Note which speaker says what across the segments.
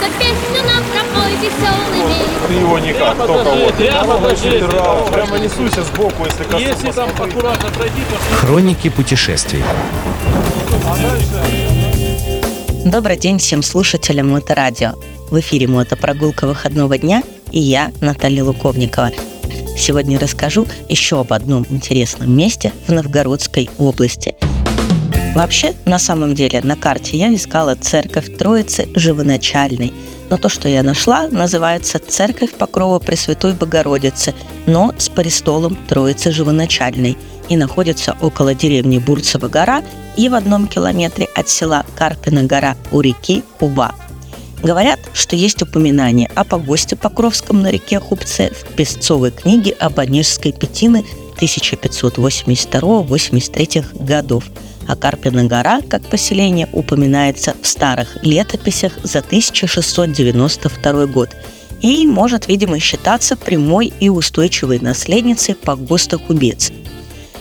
Speaker 1: За песню нам пропой веселыми.
Speaker 2: Ты его никак, только вот.
Speaker 3: Прямо покажи.
Speaker 2: Прямо, прямо несуйся сбоку, если коснусь.
Speaker 3: Если там аккуратно пройти, то
Speaker 4: Хроники путешествий.
Speaker 5: Добрый день всем слушателям Моторадио. В эфире мотопрогулка выходного дня и я, Наталья Луковникова. Сегодня расскажу еще об одном интересном месте в Новгородской области. Вообще, на самом деле, на карте я искала церковь Троицы Живоначальной. Но то, что я нашла, называется Церковь Покрова Пресвятой Богородицы, но с престолом Троицы Живоначальной и находится около деревни Бурцева гора и в одном километре от села Карпина гора у реки Хуба. Говорят, что есть упоминание о погосте Покровском на реке Хубце в Песцовой книге об Онежской Петины 1582-83 годов, а Карпина гора как поселение упоминается в старых летописях за 1692 год и может, видимо, считаться прямой и устойчивой наследницей погоста Хубец.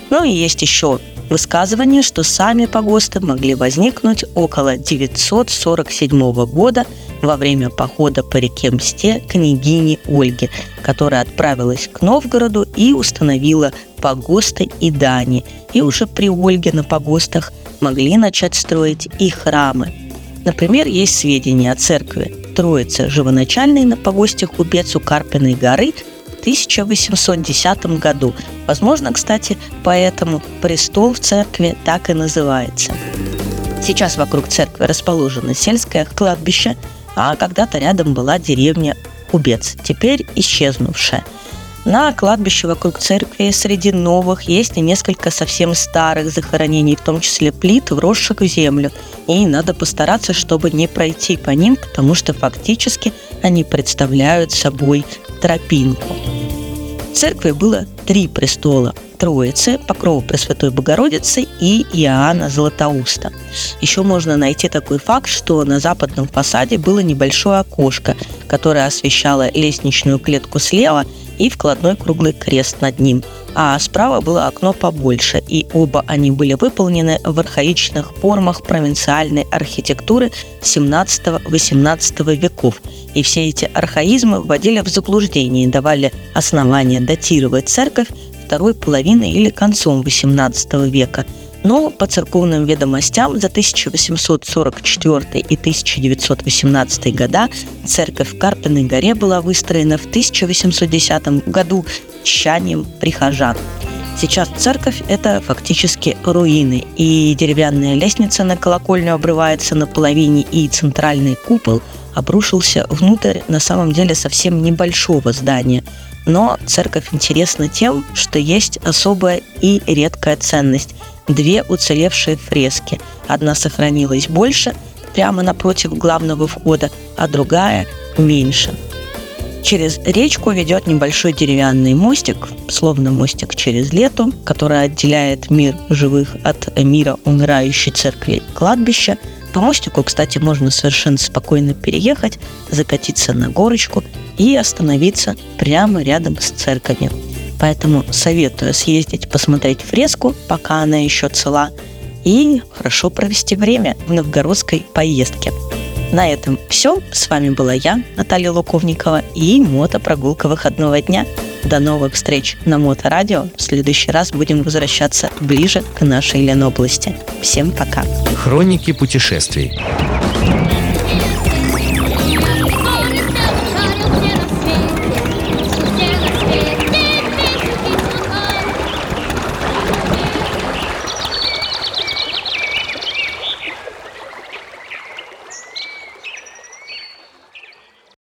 Speaker 5: Ну и есть еще высказывание, что сами погосты могли возникнуть около 947 года во время похода по реке Мсте княгини Ольги, которая отправилась к Новгороду и установила погосты и дани. И уже при Ольге на погостах могли начать строить и храмы. Например, есть сведения о церкви Троицы Живоначальной на погосте Кубец у Карпиной горы 1810 году. Возможно, кстати, поэтому престол в церкви так и называется. Сейчас вокруг церкви расположено сельское кладбище, а когда-то рядом была деревня Кубец, теперь исчезнувшая. На кладбище вокруг церкви среди новых есть и несколько совсем старых захоронений, в том числе плит, вросших в землю. И надо постараться, чтобы не пройти по ним, потому что фактически они представляют собой тропинку. В церкви было три престола – Троицы, Покрова Пресвятой Богородицы и Иоанна Златоуста. Еще можно найти такой факт, что на западном фасаде было небольшое окошко, которое освещало лестничную клетку слева и вкладной круглый крест над ним. А справа было окно побольше, и оба они были выполнены в архаичных формах провинциальной архитектуры 17-18 веков. И все эти архаизмы вводили в заблуждение и давали основания датировать церковь второй половины или концом XVIII века. Но по церковным ведомостям за 1844 и 1918 года церковь в Карпиной горе была выстроена в 1810 году тщанием прихожан. Сейчас церковь – это фактически руины, и деревянная лестница на колокольню обрывается наполовине, и центральный купол обрушился внутрь на самом деле совсем небольшого здания. Но церковь интересна тем, что есть особая и редкая ценность – две уцелевшие фрески. Одна сохранилась больше, прямо напротив главного входа, а другая – меньше. Через речку ведет небольшой деревянный мостик, словно мостик через лету, который отделяет мир живых от мира умирающей церкви кладбища. По мостику, кстати, можно совершенно спокойно переехать, закатиться на горочку и остановиться прямо рядом с церковью. Поэтому советую съездить посмотреть фреску, пока она еще цела, и хорошо провести время в новгородской поездке. На этом все. С вами была я, Наталья Луковникова, и мотопрогулка выходного дня. До новых встреч на Моторадио. В следующий раз будем возвращаться ближе к нашей Ленобласти. Всем пока.
Speaker 4: Хроники путешествий.